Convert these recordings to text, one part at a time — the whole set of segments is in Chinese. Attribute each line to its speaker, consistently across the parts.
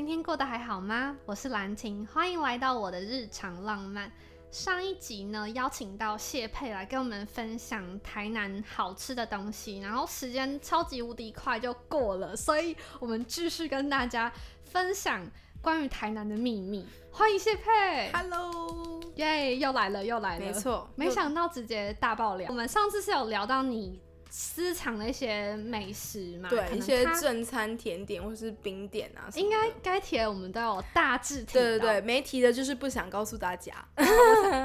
Speaker 1: 今天过得还好吗？我是兰婷，欢迎来到我的日常浪漫。上一集呢，邀请到谢佩来跟我们分享台南好吃的东西，然后时间超级无敌快就过了，所以我们继续跟大家分享关于台南的秘密。欢迎谢佩
Speaker 2: ，Hello，
Speaker 1: 耶，又来了又来了，
Speaker 2: 没错，
Speaker 1: 没想到直接大爆料。我们上次是有聊到你。私藏的一些美食嘛，
Speaker 2: 对一些正餐甜点或是冰点啊，
Speaker 1: 应该该提的我们都有大致提
Speaker 2: 对对对，没提的就是不想告诉大家，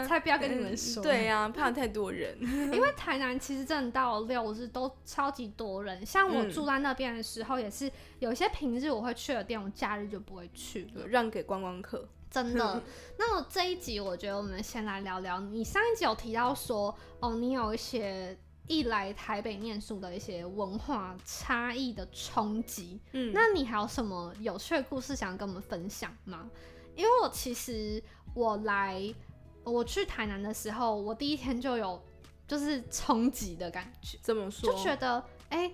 Speaker 1: 才不要跟你们说。
Speaker 2: 对呀，怕太多人。
Speaker 1: 因为台南其实真的到六日都超级多人，像我住在那边的时候，也是有些平日我会去的店，我假日就不会去，
Speaker 2: 让给观光客。
Speaker 1: 真的。那我这一集，我觉得我们先来聊聊，你上一集有提到说，哦，你有一些。一来台北念书的一些文化差异的冲击，嗯，那你还有什么有趣的故事想跟我们分享吗？因为我其实我来我去台南的时候，我第一天就有就是冲击的感觉，
Speaker 2: 怎么说？
Speaker 1: 就觉得哎。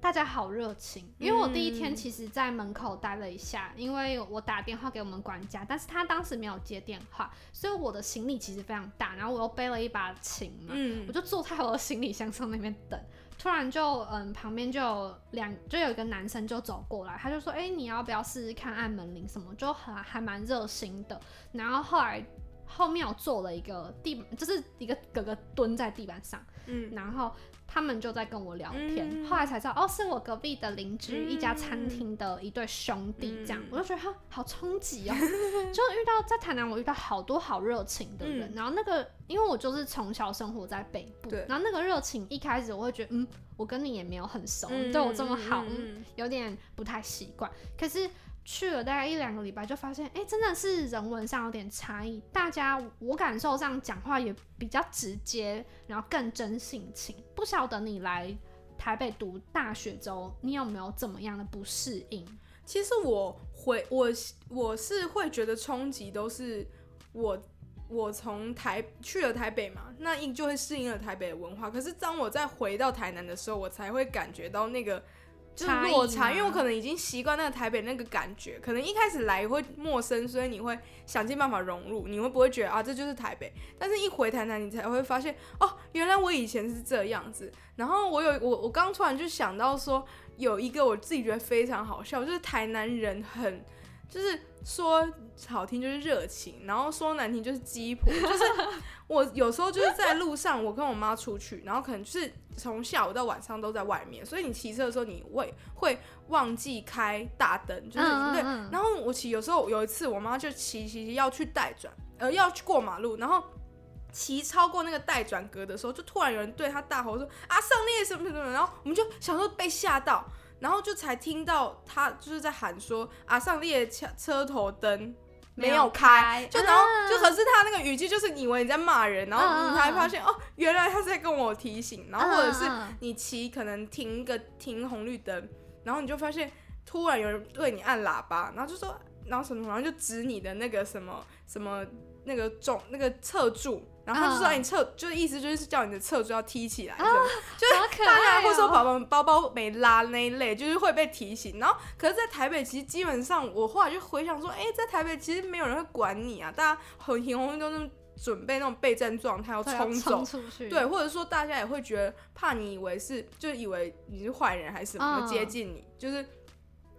Speaker 1: 大家好热情，因为我第一天其实在门口待了一下，因为我打电话给我们管家，但是他当时没有接电话，所以我的行李其实非常大，然后我又背了一把琴嘛，我就坐在我的行李箱上那边等，突然就嗯旁边就有两就有一个男生就走过来，他就说哎你要不要试试看按门铃什么，就很还蛮热心的，然后后来后面我坐了一个地就是一个哥哥蹲在地板上，嗯，然后。他们就在跟我聊天，后来才知道哦，是我隔壁的邻居一家餐厅的一对兄弟，这样。我就觉得哈好冲击哦，就遇到在台南，我遇到好多好热情的人，然后那个因为我就是从小生活在北部，然后那个热情一开始我会觉得嗯，我跟你也没有很熟，对我这么好，嗯。有点不太习惯，可是。去了大概一两个礼拜，就发现，哎，真的是人文上有点差异。大家我感受上讲话也比较直接，然后更真性情。不晓得你来台北读大学之后，你有没有怎么样的不适应？
Speaker 2: 其实我回我我是会觉得冲击，都是我我从台去了台北嘛，那应就会适应了台北的文化。可是当我再回到台南的时候，我才会感觉到那个。就是落差，因为我可能已经习惯那个台北那个感觉，可能一开始来会陌生，所以你会想尽办法融入，你会不会觉得啊这就是台北？但是一回台南，你才会发现哦，原来我以前是这样子。然后我有我我刚突然就想到说，有一个我自己觉得非常好笑，就是台南人很就是说好听就是热情，然后说难听就是鸡婆，就是。我有时候就是在路上，我跟我妈出去，然后可能就是从下午到晚上都在外面，所以你骑车的时候你会会忘记开大灯，就是对。然后我骑有时候有一次，我妈就骑骑要去带转，呃，要去过马路，然后骑超过那个带转格的时候，就突然有人对他大吼说：“啊，上列什么什么。”然后我们就想说被吓到，然后就才听到他就是在喊说：“啊，上列车车头灯。”没有开，就然后就可是他那个语气就是以为你在骂人，然后你才发现哦，原来他是在跟我提醒，然后或者是你骑可能停个停红绿灯，然后你就发现突然有人对你按喇叭，然后就说然后什么，然后就指你的那个什么什么那个重那个侧柱。然后他就说：“你侧就是意思就是叫你的侧柱要踢起来，就是大家会说宝宝包包没拉那一类，就是会被提醒。然后可是，在台北其实基本上，我后来就回想说，哎，在台北其实没有人会管你啊，大家很红红都是准备那种备战状态要冲走，对，或者说大家也会觉得怕你以为是，就以为你是坏人还是什么接近你。就是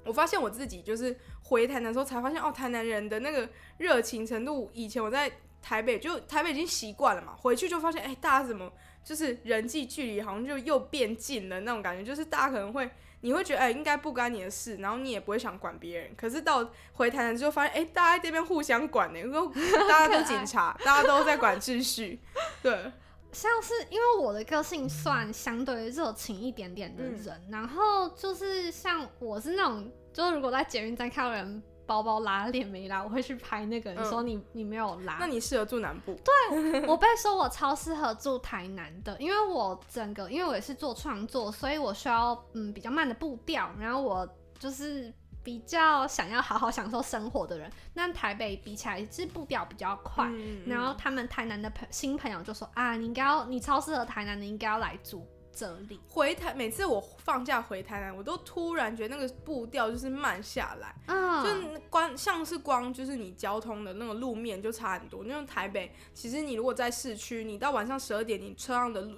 Speaker 2: 我发现我自己就是回台南的时候才发现，哦，台南人的那个热情程度，以前我在。台北就台北已经习惯了嘛，回去就发现，哎，大家怎么就是人际距离好像就又变近了那种感觉，就是大家可能会，你会觉得，哎，应该不干你的事，然后你也不会想管别人。可是到回台南之后，发现，哎，大家这边互相管呢，说 大家都警察，大家都在管秩序。对，
Speaker 1: 像是因为我的个性算相对热情一点点的人，然后就是像我是那种，就是如果在捷运站看到人。包包拉链没拉，我会去拍那个。你说你你没有拉，
Speaker 2: 那你适合住南部？
Speaker 1: 对，我被说我超适合住台南的，因为我整个因为我也是做创作，所以我需要嗯比较慢的步调，然后我就是比较想要好好享受生活的人。那台北比起来是步调比较快，然后他们台南的朋新朋友就说啊，你应该要你超适合台南的，应该要来住。这里。
Speaker 2: 回台每次我放假回台南，我都突然觉得那个步调就是慢下来，
Speaker 1: 嗯，
Speaker 2: 就是光像是光就是你交通的那个路面就差很多。那种台北其实你如果在市区，你到晚上十二点，你车上的路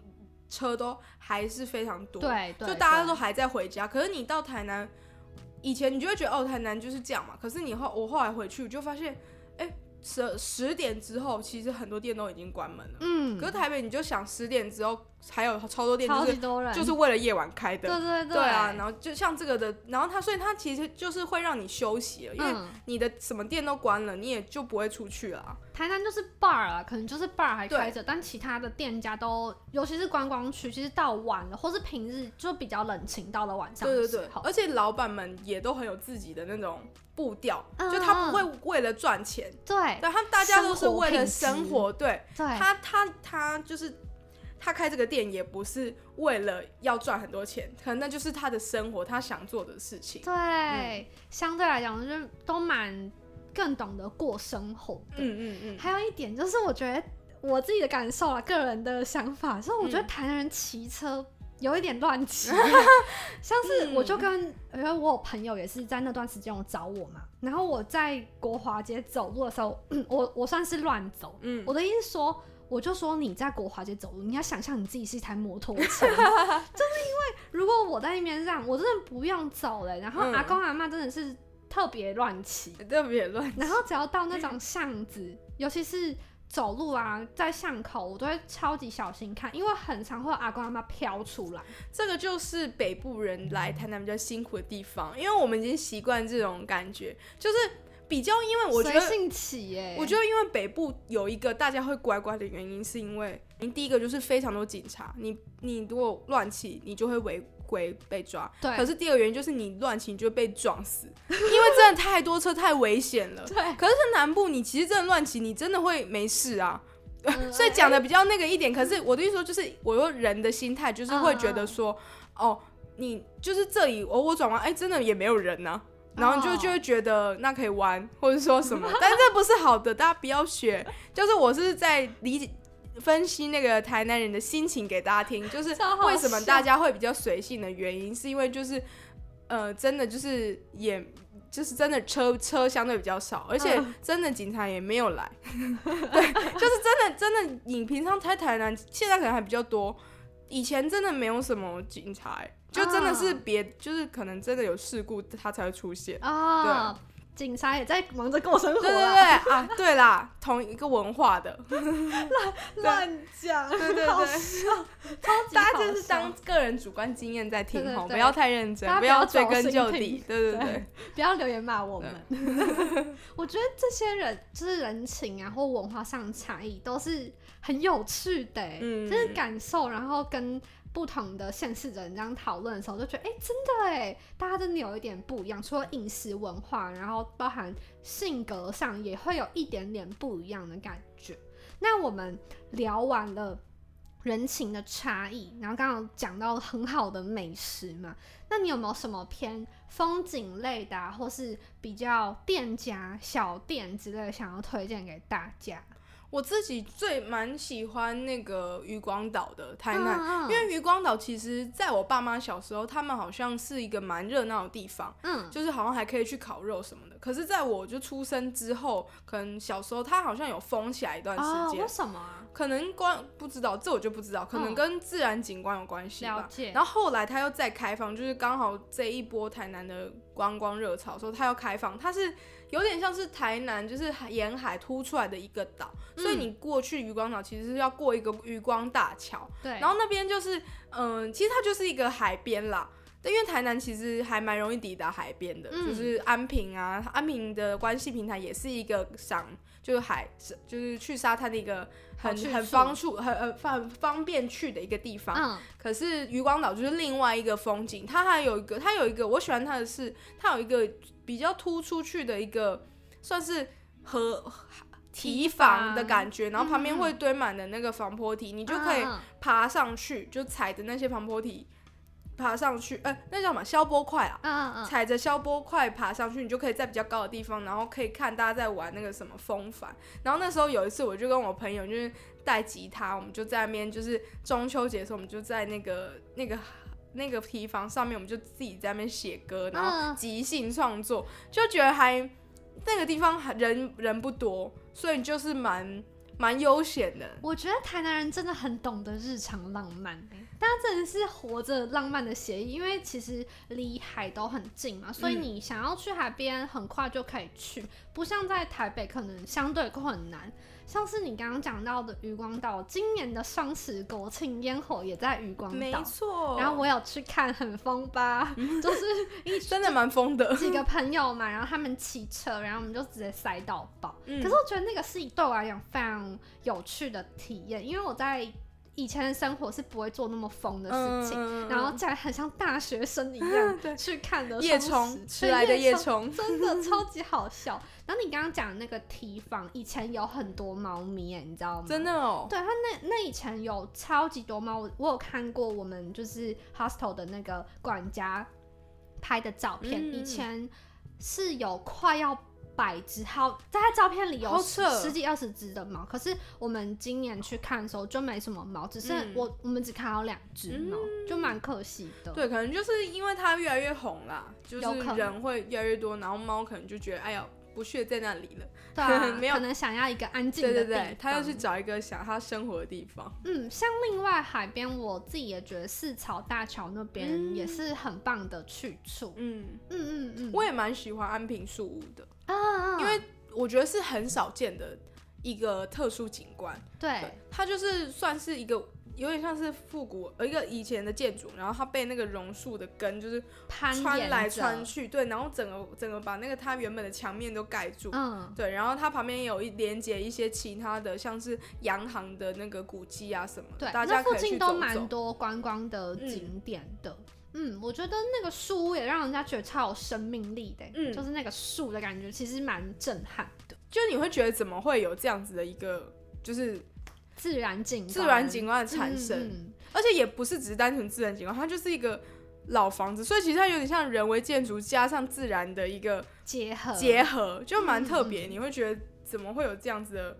Speaker 2: 车都还是非常多，
Speaker 1: 对，对
Speaker 2: 就大家都还在回家。可是你到台南，以前你就会觉得哦，台南就是这样嘛。可是你后我后来回去就发现，哎、十十点之后，其实很多店都已经关门了。
Speaker 1: 嗯，
Speaker 2: 可是台北你就想十点之后还有超多店，就是就是为了夜晚开的。
Speaker 1: 对对对。
Speaker 2: 对啊，然后就像这个的，然后它所以它其实就是会让你休息了，因为
Speaker 1: 嗯，
Speaker 2: 你的什么店都关了，你也就不会出去了。啊。
Speaker 1: 台南就是 bar 啊，可能就是 bar 还开着，但其他的店家都，尤其是观光区，其实到晚了，或是平日就比较冷清，到了晚上
Speaker 2: 对对对。而且老板们也都很有自己的那种步调，
Speaker 1: 嗯
Speaker 2: 就他不会为了赚钱，
Speaker 1: 对。
Speaker 2: 对他们大家都是为了
Speaker 1: 生活品质。
Speaker 2: 生活，对。
Speaker 1: 对，
Speaker 2: 他他他就是。他开这个店也不是为了要赚很多钱，可能那就是他的生活，他想做的事情。
Speaker 1: 对，相对来讲就是都蛮更懂得过生活的。
Speaker 2: 嗯嗯嗯，
Speaker 1: 还有一点就是，我觉得我自己的感受啊，个人的想法，就是我觉得
Speaker 2: 嗯
Speaker 1: 台南人骑车有一点乱骑，像是
Speaker 2: 嗯
Speaker 1: 我就跟，因为我有朋友也是在那段时间我找我嘛，然后我在国华街走路的时候，我我算是乱走，
Speaker 2: 嗯
Speaker 1: 我的意思是说。我就说你在国华街走路，你要想象你自己是一台摩托车，真的因为如果我在那边让，我真的不用走了。然后
Speaker 2: 嗯
Speaker 1: 阿公阿妈真的是特别乱骑，
Speaker 2: 特别乱。
Speaker 1: 然后只要到那种巷子，尤其是走路啊，在巷口，我都会超级小心看，因为很常会有阿公阿妈飘出来。
Speaker 2: 这个就是北部人来台南比较辛苦的地方，因为我们已经习惯这种感觉，就是比较，因为我觉得。
Speaker 1: 随性起耶，
Speaker 2: 我觉得，因为北部有一个大家会乖乖的原因，是因为第一个就是非常多警察，你你如果乱骑，你就会违规被抓。
Speaker 1: 对
Speaker 2: 可是第二个原因就是你乱骑，你就会被撞死，因为真的太多车，太危险了。
Speaker 1: 对，
Speaker 2: 可是，在南部，你其实真的乱骑，你真的会没事啊。
Speaker 1: 嗯
Speaker 2: 所以讲的比较那个一点，可是我的意思说，就是我说人的心态，就是会觉得说，哦，你就是这里，哦，我转弯，哎，真的也没有人呢、然后就
Speaker 1: 哦。
Speaker 2: 就会觉得那可以玩，或者说什么，但是这不是好的，大家不要学。就是我是在理解分析那个台南人的心情给大家听，就是为什么大家会比较随性的原因，是因为就是呃，真的就是也。就是真的车车相对比较少，而且
Speaker 1: 嗯。
Speaker 2: 真的警察也没有来，对，就是真的真的，你平常在台南，现在可能还比较多，以前真的没有什么警察、欸，就真的是
Speaker 1: 嗯
Speaker 2: 别，就是可能真的有事故他才会出现。
Speaker 1: 啊、警察也在忙着过生活
Speaker 2: 对对对
Speaker 1: 啦，
Speaker 2: 啊，对啦，同一个文化的，
Speaker 1: 乱 乱讲，
Speaker 2: 对对
Speaker 1: 好
Speaker 2: 对，大家就是当个人主观经验在听吼，
Speaker 1: 对对对。
Speaker 2: 不要太认真不
Speaker 1: 不要
Speaker 2: 追根究底，对对
Speaker 1: 对。
Speaker 2: 对，
Speaker 1: 不要留言骂我们。我觉得这些人就是人情啊，或文化上的差异都是很有趣的、欸，
Speaker 2: 嗯。
Speaker 1: 就是感受，然后跟不同的县市的人这样讨论的时候，就觉得哎、真的哎，大家真的有一点不一样，除了饮食文化，然后包含性格上也会有一点点不一样的感觉。那我们聊完了。人情的差异，然后刚刚讲到很好的美食嘛，那你有没有什么偏风景类的、或是比较店家小店之类的，想要推荐给大家？
Speaker 2: 我自己最蛮喜欢那个渔光岛的台南，
Speaker 1: 嗯
Speaker 2: 因为渔光岛其实在我爸妈小时候，他们好像是一个蛮热闹的地方，
Speaker 1: 嗯，
Speaker 2: 就是好像还可以去烤肉什么的。可是在我就出生之后，可能小时候它好像有封起来一段
Speaker 1: 哦，
Speaker 2: 时间
Speaker 1: 为，什么啊？
Speaker 2: 可能关不知道，这我就不知道，可能
Speaker 1: 嗯
Speaker 2: 跟自然景观有关系吧。然后后来它又再开放，就是刚好这一波台南的观光热潮的时候，它要开放，它是有点像是台南就是沿海凸出来的一个岛，所以
Speaker 1: 嗯
Speaker 2: 你过去渔光岛其实是要过一个渔光大桥，
Speaker 1: 对，
Speaker 2: 然后那边就是嗯、其实它就是一个海边啦。但因为台南其实还蛮容易抵达海边的，
Speaker 1: 嗯。
Speaker 2: 就是安平啊，安平的关系平台也是一个赏，就是海，就是去沙滩的一个很很方处很很方方便去的一个地方。
Speaker 1: 嗯。
Speaker 2: 可是渔光岛就是另外一个风景，它还有一个，它有一个我喜欢它的是，它有一个比较突出去的一个，算是和堤防的感觉，然后旁边会堆满的那个防坡堤，你就可以爬上去，就踩着那些防坡堤爬上去，哎，那叫什么消波块啊？
Speaker 1: 嗯嗯嗯，
Speaker 2: 踩着消波块爬上去，你就可以在比较高的地方，然后可以看大家在玩那个什么风帆。然后那时候有一次，我就跟我朋友就是带吉他，我们就在那边就是中秋节的时候，我们就在那个那个那个提防上面，我们就自己在那边写歌，然后
Speaker 1: 嗯
Speaker 2: 即兴创作，就觉得还那个地方还人人不多，所以就是蛮蛮悠闲的。
Speaker 1: 我觉得台南人真的很懂得日常浪漫、欸，大家真的是活着浪漫的协议，因为其实离海都很近嘛，所以
Speaker 2: 嗯
Speaker 1: 你想要去海边很快就可以去，不像在台北可能相对困难。像是你刚刚讲到的渔光岛，今年的双十国庆烟火也在渔光岛
Speaker 2: 没
Speaker 1: 岛，
Speaker 2: 错，
Speaker 1: 然后我有去看，很疯吧？就是一
Speaker 2: 真的蛮疯的。
Speaker 1: 几个朋友嘛，然后他们骑车，然后我们就直接塞到爆。
Speaker 2: 嗯
Speaker 1: 可是我觉得那个是对我来讲非常有趣的体验，因为我在以前的生活是不会做那么疯的事情，
Speaker 2: 嗯
Speaker 1: 然后竟然很像大学生一样 去看的
Speaker 2: 夜
Speaker 1: 双
Speaker 2: 冲
Speaker 1: 十
Speaker 2: 迟来的夜
Speaker 1: 对
Speaker 2: 冲，
Speaker 1: 真的超级好笑。然后你刚刚讲的那个提防，以前有很多猫咪耶，你知道吗？
Speaker 2: 真的哦。
Speaker 1: 对，它那那以前有超级多猫，我我有看过我们就是 hostel 的那个管家拍的照片，
Speaker 2: 嗯
Speaker 1: 以前是有快要百只，好在他照片里有十十几二十只的猫，可是我们今年去看的时候就没什么猫，只是
Speaker 2: 嗯
Speaker 1: 我、我们只看到两只猫，就蛮可惜的。
Speaker 2: 对，可能就是因为它越来越红啦，就是人会越来越多，然后猫可能就觉得哎呀不屑在那里了，
Speaker 1: 对啊，
Speaker 2: 没有
Speaker 1: 可能想要一个安静的地方。
Speaker 2: 对对对，他要去找一个想他生活的地方。
Speaker 1: 嗯，像另外海边，我自己也觉得四草大桥那边
Speaker 2: 嗯
Speaker 1: 也是很棒的去处。
Speaker 2: 嗯，
Speaker 1: 嗯嗯嗯，
Speaker 2: 我也蛮喜欢安平树屋的，
Speaker 1: 啊
Speaker 2: 因为我觉得是很少见的一个特殊景观。
Speaker 1: 对
Speaker 2: 对，它就是算是一个有点像是复古呃一个以前的建筑，然后它被那个榕树的根就是穿来
Speaker 1: 着
Speaker 2: 穿去，对，然后整个整个把那个它原本的墙面都盖住。
Speaker 1: 嗯，
Speaker 2: 对，然后它旁边也有一连接一些其他的，像是洋行的那个古迹啊什么的，
Speaker 1: 对，
Speaker 2: 大
Speaker 1: 那附
Speaker 2: 家可以去走
Speaker 1: 近都蛮。多观光的景点的。嗯我觉得那个树屋也让人家觉得超有生命力的，
Speaker 2: 嗯
Speaker 1: 就是那个树的感觉，其实蛮震撼的。
Speaker 2: 就你会觉得怎么会有这样子的一个，就是
Speaker 1: 自然景观，
Speaker 2: 自然景观的产生，而且也不是只是单纯自然景观，它就是一个老房子，所以其实它有点像人为建筑加上自然的一个
Speaker 1: 结合
Speaker 2: 结合，就蛮特别。
Speaker 1: 嗯
Speaker 2: 你会觉得怎么会有这样子的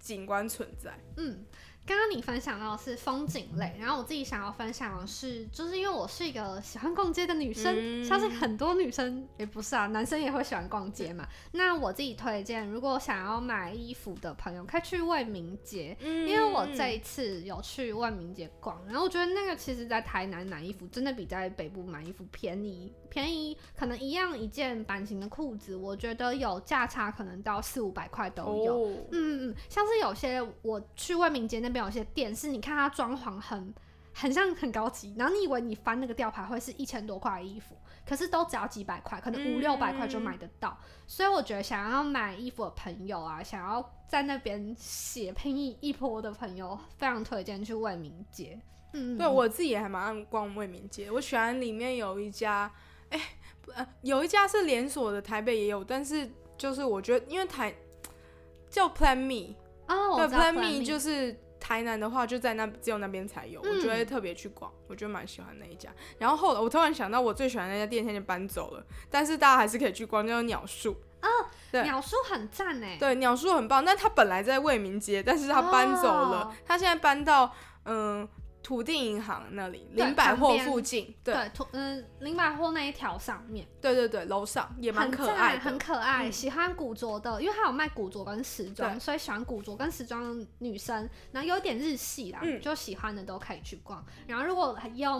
Speaker 2: 景观存在？
Speaker 1: 嗯，刚刚你分享到的是风景类，然后我自己想要分享的是，就是因为我是一个喜欢逛街的女生，
Speaker 2: 嗯
Speaker 1: 相信很多女生也不是啊，男生也会喜欢逛街嘛。那我自己推荐，如果想要买衣服的朋友，可以去万民街。
Speaker 2: 因
Speaker 1: 因为我这一次有去万民街逛，然后我觉得那个其实，在台南买衣服真的比在北部买衣服便宜，便宜可能一样一件版型的裤子，我觉得有价差可能到四五百块都有。
Speaker 2: 哦，
Speaker 1: 嗯嗯，像是有些我去万民街那边有些店，是你看它装潢很很像很高级，然后你以为你翻那个吊牌会是一千多块的衣服，可是都只要几百块，可能五六百块就买得到。所以我觉得想要买衣服的朋友啊，想要在那边血拼一一波的朋友，非常推荐去万民街。嗯，嗯
Speaker 2: 对我自己也还蛮爱逛卫民街，我喜欢里面有一家，哎、不呃，有一家是连锁的，台北也有，但是就是我觉得因为台叫 Plan Me，
Speaker 1: 哦，我
Speaker 2: 对 Plan Me 就是台南的话就在那只有那边才有，我就会
Speaker 1: 嗯
Speaker 2: 特别去逛，我就蛮喜欢那一家。然后后来我突然想到，我最喜欢的那家店现在搬走了，但是大家还是可以去逛，叫做鸟树。对。
Speaker 1: 鸟叔很赞哎，
Speaker 2: 对，鸟叔很棒，但他本来在卫民街，但是他搬走了，
Speaker 1: 哦。
Speaker 2: 他现在搬到嗯土地银行那里
Speaker 1: 对
Speaker 2: 林百货附近，对
Speaker 1: 对，图嗯林百货那一条上面。
Speaker 2: 对对对，楼上也蛮
Speaker 1: 很
Speaker 2: 可爱的，
Speaker 1: 很可爱。
Speaker 2: 嗯
Speaker 1: 喜欢古着的，因为它有卖古着跟时装，所以喜欢古着跟时装的女生，然后有一点日系啦，
Speaker 2: 嗯
Speaker 1: 就喜欢的都可以去逛。然后如果还要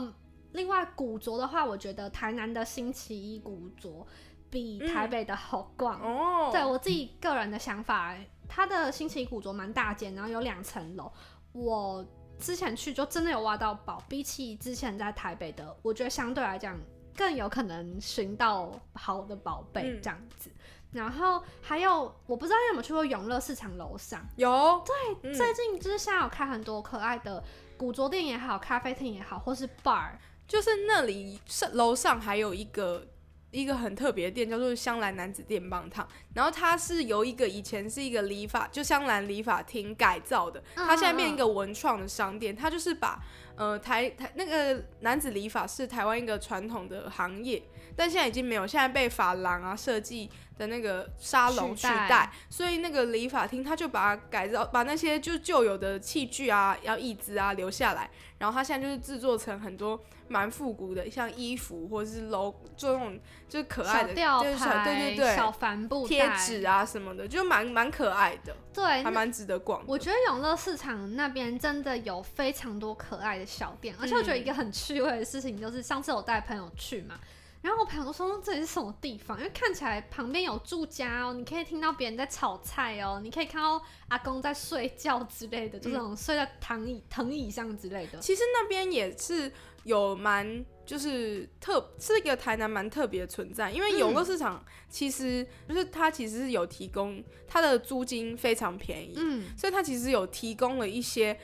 Speaker 1: 另外古着的话，我觉得台南的星期一古着比台北的好逛。
Speaker 2: 哦，
Speaker 1: 对我自己个人的想法，它的星期一古着蛮大间，然后有两层楼。我之前去就真的有挖到宝，比起之前在台北的，我觉得相对来讲更有可能寻到好的宝贝
Speaker 2: 嗯。
Speaker 1: 这样子。然后还有，我不知道你有没有去过永乐市场楼上，
Speaker 2: 有。对，
Speaker 1: 最近就是现在有开很多可爱的古着店也好，咖啡厅也好，或是 bar，
Speaker 2: 就是那里是楼上还有一个一个很特别的店，叫做香兰男子电棒烫。然后它是由一个以前是一个理发，就香兰理发厅改造的，它现在变一个文创的商店。它就是把呃台台那个男子理发是台湾一个传统的行业，但现在已经没有，现在被发廊啊设计的那个沙龙取代，所以那个理发厅他就把它改造，把那些就旧有的器具啊、要椅子啊留下来，然后它现在就是制作成很多。蛮复古的，像衣服或者是 logo，就那种就是可爱的，就是小对对对，
Speaker 1: 小帆布
Speaker 2: 贴纸啊什么的，就蛮蛮可爱的，
Speaker 1: 对，
Speaker 2: 还蛮值得逛。
Speaker 1: 我觉得永乐市场那边真的有非常多可爱的小店，而且我觉得一个很趣味的事情就是上次我带朋友去嘛。然后我朋友说这里是什么地方？因为看起来旁边有住家哦，你可以听到别人在炒菜哦，你可以看到阿公在睡觉之类的，就这种睡在躺椅藤椅上之类的。
Speaker 2: 其实那边也是有蛮就是特是一个台南蛮特别的存在，因为永乐市场其实就是它其实是有提供它的租金非常便宜，嗯，所以它其实有提供了一些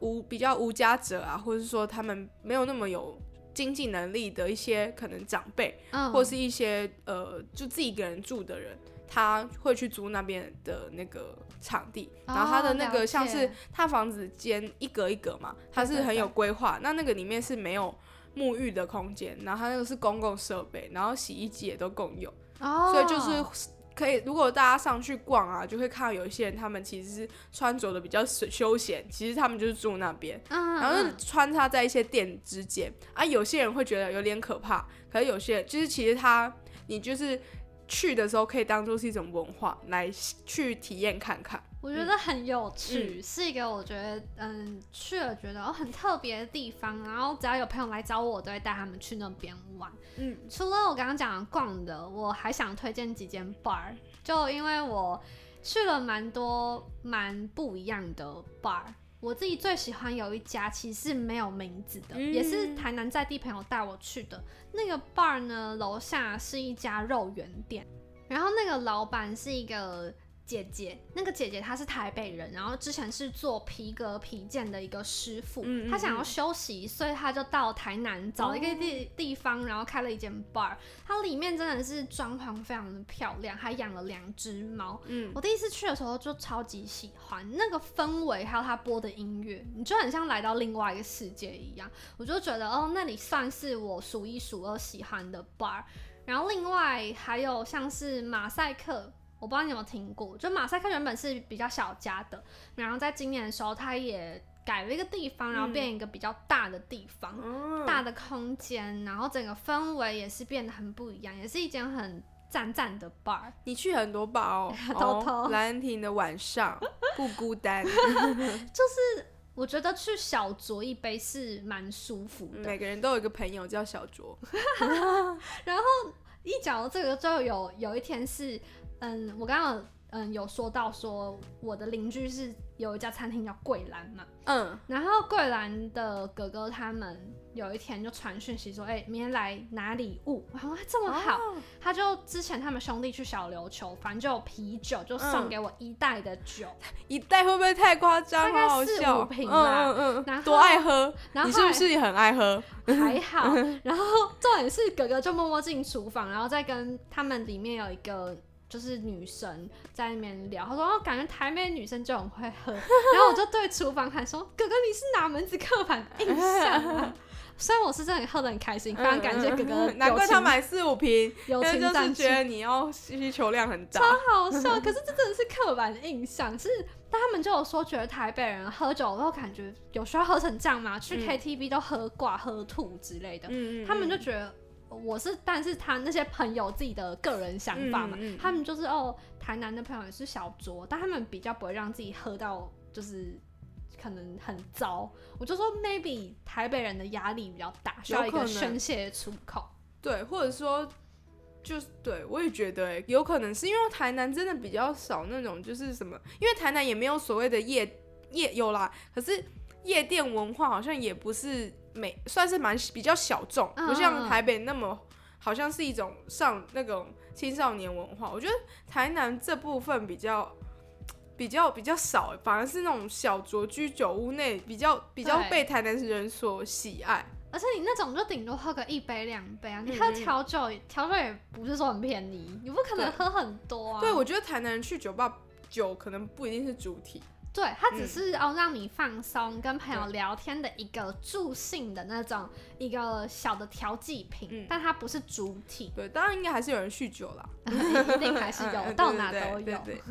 Speaker 2: 无比较无家者啊，或者是说他们没有那么有。经济能力的一些可能长辈，或者是一些呃，就自己一个人住的人，他会去租那边的那个场地，然后他的那个像是他房子间一格一格嘛，他是很有规划。那那个里面是没有沐浴的空间，然后他那个是公共设备，然后洗衣机也都共用，所以就是。可以，如果大家上去逛啊，就会看到有一些人，他们其实是穿着的比较休闲，其实他们就是住那边，然后穿插在一些店之间啊。有些人会觉得有点可怕，可是有些人就是其实他，你就是去的时候可以当做是一种文化来去体验看看。
Speaker 1: 我觉得很有趣，是一个我觉得嗯去了觉得哦很特别的地方。然后只要有朋友来找我，我都会带他们去那边玩。嗯，除了我刚刚讲的逛的，我还想推荐几间 bar。就因为我去了蛮多蛮不一样的 bar，我自己最喜欢有一家其实是没有名字的，也是台南在地朋友带我去的。那个 bar 呢，楼下是一家肉圆店，然后那个老板是一个。姐姐，那个姐姐她是台北人，然后之前是做皮革皮件的一个师傅，她想要休息，所以她就到台南找一个地地方，然后开了一间 bar。它里面真的是装潢非常的漂亮，还养了两只猫。嗯，我第一次去的时候就超级喜欢那个氛围，还有他播的音乐，你就很像来到另外一个世界一样。我就觉得哦，那里算是我数一数二喜欢的 bar。然后另外还有像是马赛克。我不知道你有没有听过，就马赛克原本是比较小家的，然后在今年的时候，它也改了一个地方，然后变一个比较大的地方，大的空间，然后整个氛围也是变得很不一样，也是一间很赞赞的 bar。
Speaker 2: 你去很多 bar 哦，
Speaker 1: 偷偷
Speaker 2: 兰亭的晚上不孤单
Speaker 1: 就是我觉得去小酌一杯是蛮舒服的。
Speaker 2: 每个人都有一个朋友叫小酌，
Speaker 1: 然后一讲到这个，就有有一天是。嗯，我刚刚嗯有说到说我的邻居是有一家餐厅叫桂兰嘛，嗯，然后桂兰的哥哥他们有一天就传讯息说，哎，明天来拿礼物，我说这么好，他就之前他们兄弟去小琉球，反正就有啤酒，就送给我一袋的酒，
Speaker 2: 一袋会不会太夸张？
Speaker 1: 大概四五。瓶吧，嗯嗯，
Speaker 2: 多爱喝，然后你是不是也很爱喝？
Speaker 1: 还好，然后重点是哥哥就默默进厨房，然后再跟他们里面有一个。就是女生在那边聊，他说哦，感觉台北女生就很会喝，然后我就对厨房喊说：“哥哥，你是哪门子刻板印象啊？” 虽然我是真的喝的很开心，非常感谢哥哥。
Speaker 2: 难怪他买四五瓶，
Speaker 1: 友情
Speaker 2: 就是觉得你要需求量很大，
Speaker 1: 超好笑。可是这真的是刻板印象，是他们就有说觉得台北人喝酒，然后感觉有需要喝成这样吗？去 KTV 都喝挂、喝吐之类的，他们就觉得。我是，但是他那些朋友自己的个人想法嘛，他们就是哦，台南的朋友也是小酌，但他们比较不会让自己喝到就是可能很糟。我就说，maybe 台北人的压力比较大，需要一个宣泄出口。
Speaker 2: 对，或者说，就是对我也觉得，有可能是因为台南真的比较少那种，就是什么，因为台南也没有所谓的夜夜有啦，可是夜店文化好像也不是。美算是蛮比较小众，不像台北那么好像是一种上那种青少年文化。我觉得台南这部分比较比较比较少，反而是那种小酌居酒屋内比较比较被台南人所喜爱。
Speaker 1: 而且你那种就顶多喝个一杯两杯啊，你
Speaker 2: 嗯
Speaker 1: 喝调酒，调酒也不是说很便宜，你不可能喝很多啊。
Speaker 2: 对，我觉得台南人去酒吧，酒可能不一定是主体。
Speaker 1: 对，它只
Speaker 2: 嗯。
Speaker 1: 是哦让你放松、跟朋友聊天的一个助兴的那种一个小的调剂品，
Speaker 2: 嗯。
Speaker 1: 但它不是主体，
Speaker 2: 对，当然应该还是有人酗酒啦。
Speaker 1: 一定还是有，到哪都有。
Speaker 2: 对对对。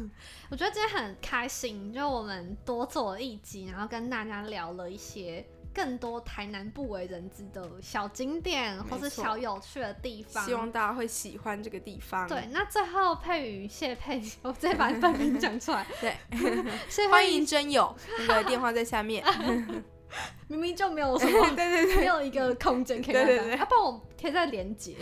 Speaker 1: 我觉得今天很开心，就我们多做了一集，然后跟大家聊了一些更多台南不为人知的小景点或是小有趣的地方。
Speaker 2: 希望大家会喜欢这个地方。
Speaker 1: 对，那最后佩瑜谢佩，我直接把本名讲出来。
Speaker 2: 对，欢迎真友，那个电话在下面。
Speaker 1: 明明就没有什么，
Speaker 2: 对对对
Speaker 1: 没有一个空间可以让
Speaker 2: 对对对
Speaker 1: 大家，要不然我贴在连接。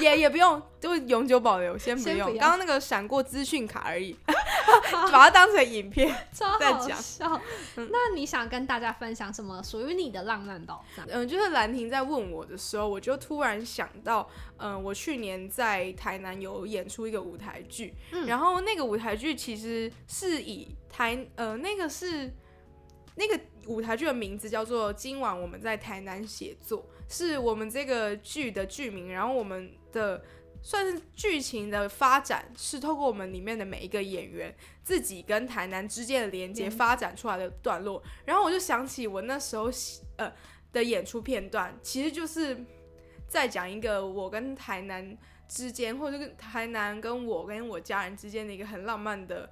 Speaker 2: 也也不用，就永久保留，先不用。刚刚那个闪过资讯卡而已，把它当成影片。
Speaker 1: 超好
Speaker 2: 再讲
Speaker 1: 笑。那你想跟大家分享什么属于你的浪漫宝藏？
Speaker 2: 嗯，就是兰婷在问我的时候，我就突然想到，嗯，我去年在台南有演出一个舞台剧，
Speaker 1: 嗯
Speaker 2: 然后那个舞台剧其实是以台呃那个是那个舞台剧的名字叫做《今晚我们在台南写作》，是我们这个剧的剧名，然后我们的。算是剧情的发展是透过我们里面的每一个演员自己跟台南之间的连接发展出来的段落，然后我就想起我那时候呃的演出片段，其实就是在讲一个我跟台南之间，或者跟台南跟我跟我家人之间的一个很浪漫的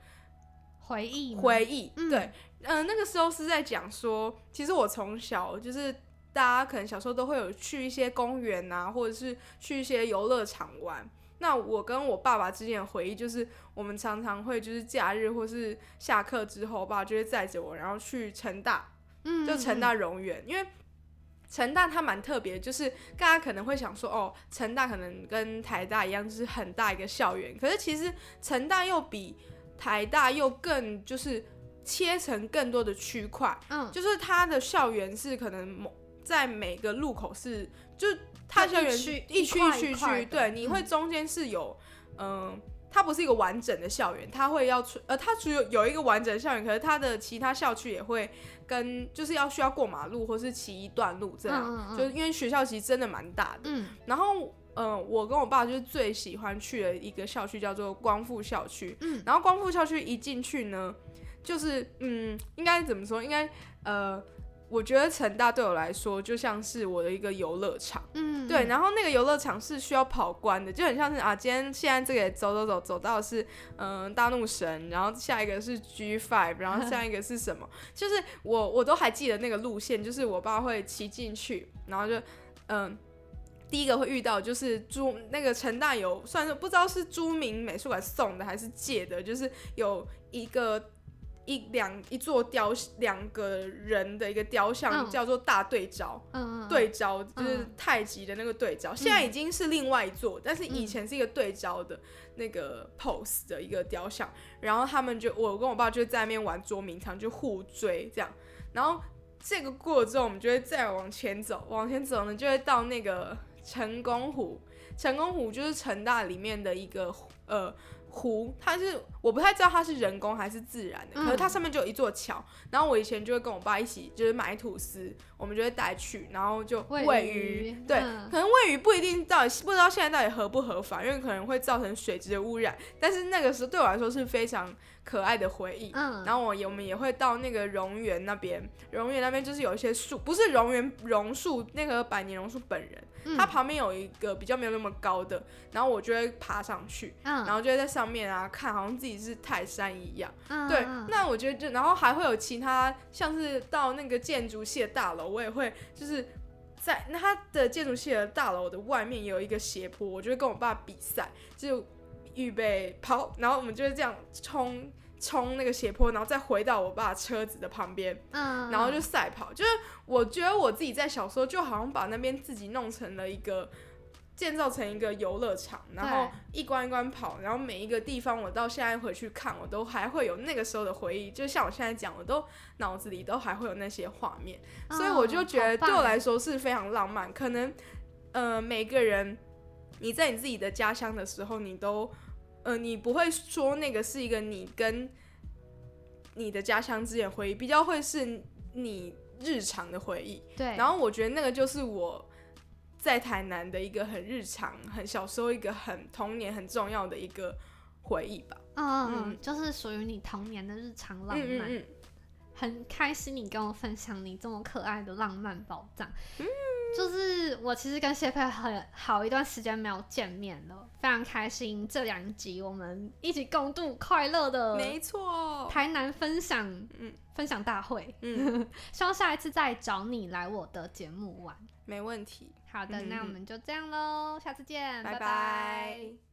Speaker 1: 回忆，
Speaker 2: 回忆。
Speaker 1: 嗯。
Speaker 2: 对，嗯、那个时候是在讲说，其实我从小就是大家可能小时候都会有去一些公园啊，或者是去一些游乐场玩。那我跟我爸爸之间的回忆，就是我们常常会就是假日或是下课之后，我爸就会载着我，然后去成大，
Speaker 1: 嗯，
Speaker 2: 就成大荣园，因为成大它蛮特别，就是大家可能会想说，哦，成大可能跟台大一样，就是很大一个校园，可是其实成大又比台大又更就是切成更多的区块，
Speaker 1: 嗯，
Speaker 2: 就是它的校园是可能某在每个路口是，就它
Speaker 1: 就
Speaker 2: 校园
Speaker 1: 一区
Speaker 2: 一区区对，你会中间是有，嗯、它不是一个完整的校园，它会要出，呃，它只有有一个完整的校园，可是它的其他校区也会跟，就是要需要过马路或是骑一段路这样，
Speaker 1: 嗯嗯嗯
Speaker 2: 就是因为学校其实真的蛮大的，
Speaker 1: 嗯
Speaker 2: 然后。嗯，我跟我爸就是最喜欢去的一个校区叫做光复校区。
Speaker 1: 嗯，
Speaker 2: 然后光复校区一进去呢，就是嗯，应该怎么说？应该呃，我觉得成大对我来说就像是我的一个游乐场。
Speaker 1: 嗯，
Speaker 2: 对，然后那个游乐场是需要跑关的，就很像是啊，今天现在这个走走走走到的是嗯、大怒神，然后下一个是 G Five，然后下一个是什么？就是我我都还记得那个路线，就是我爸会骑进去，然后就嗯。第一个会遇到就是朱那个成大有算是不知道是朱明美术馆送的还是借的，就是有一个一两一座雕两个人的一个雕像，
Speaker 1: 嗯。
Speaker 2: 叫做大对招。
Speaker 1: 嗯，嗯，
Speaker 2: 对招，就是
Speaker 1: 嗯。
Speaker 2: 太极的那个对招，现在已经是另外一座，但是以前是一个对招的那个 pose 的一个雕像，然后他们就我跟我爸就在那边玩捉迷藏，就互追这样，然后这个过了之后，我们就会再往前走，往前走呢就会到那个成功湖，成功湖就是成大里面的一个呃。湖，它是我不太知道它是人工还是自然的，可是它上面就有一座桥。然后我以前就会跟我爸一起，就是买吐司，我们就会带去，然后就
Speaker 1: 喂
Speaker 2: 喂
Speaker 1: 鱼
Speaker 2: 鱼。对，
Speaker 1: 嗯
Speaker 2: 可能喂鱼不一定到底不知道现在到底合不合法，因为可能会造成水质的污染。但是那个时候对我来说是非常可爱的回忆。
Speaker 1: 嗯，
Speaker 2: 然后我也我们也会到那个榕园那边，榕园那边就是有一些树，不是榕园榕树，那个百年榕树本人，
Speaker 1: 嗯
Speaker 2: 它旁边有一个比较没有那么高的，然后我就会爬上去，
Speaker 1: 嗯，
Speaker 2: 然后就会在上面啊看，好像自己是泰山一样。
Speaker 1: 嗯
Speaker 2: 对
Speaker 1: 嗯，
Speaker 2: 那我觉得就然后还会有其他像是到那个建筑系的大楼，我也会就是。在那它的建筑系的大楼的外面有一个斜坡，我就会跟我爸比赛，就预备跑，然后我们就是这样冲冲那个斜坡，然后再回到我爸车子的旁边，
Speaker 1: 嗯，
Speaker 2: 然后就赛跑。就是我觉得我自己在小时候就好像把那边自己弄成了一个建造成一个游乐场，然后一关一关跑，然后每一个地方我到现在回去看，我都还会有那个时候的回忆。就像我现在讲，我都脑子里都还会有那些画面，所以我就觉得对我来说是非常浪漫。可能呃每个人你在你自己的家乡的时候，你都呃你不会说那个是一个你跟你的家乡之间的回忆，比较会是你日常的回忆。
Speaker 1: 对，
Speaker 2: 然后我觉得那个就是我在台南的一个很日常、很小时候一个很童年很重要的一个回忆吧。
Speaker 1: 嗯，就是属于你童年的日常浪漫。嗯嗯嗯。很开心你跟我分享你这么可爱的浪漫宝藏。嗯。就是我其实跟谢佩很好一段时间没有见面了，非常开心这两集我们一起共度快乐的，
Speaker 2: 没错，
Speaker 1: 台南分享嗯分享大会，嗯，希望下一次再找你来我的节目玩，
Speaker 2: 没问题。
Speaker 1: 好的，那我们就这样喽，下次见，拜
Speaker 2: 拜。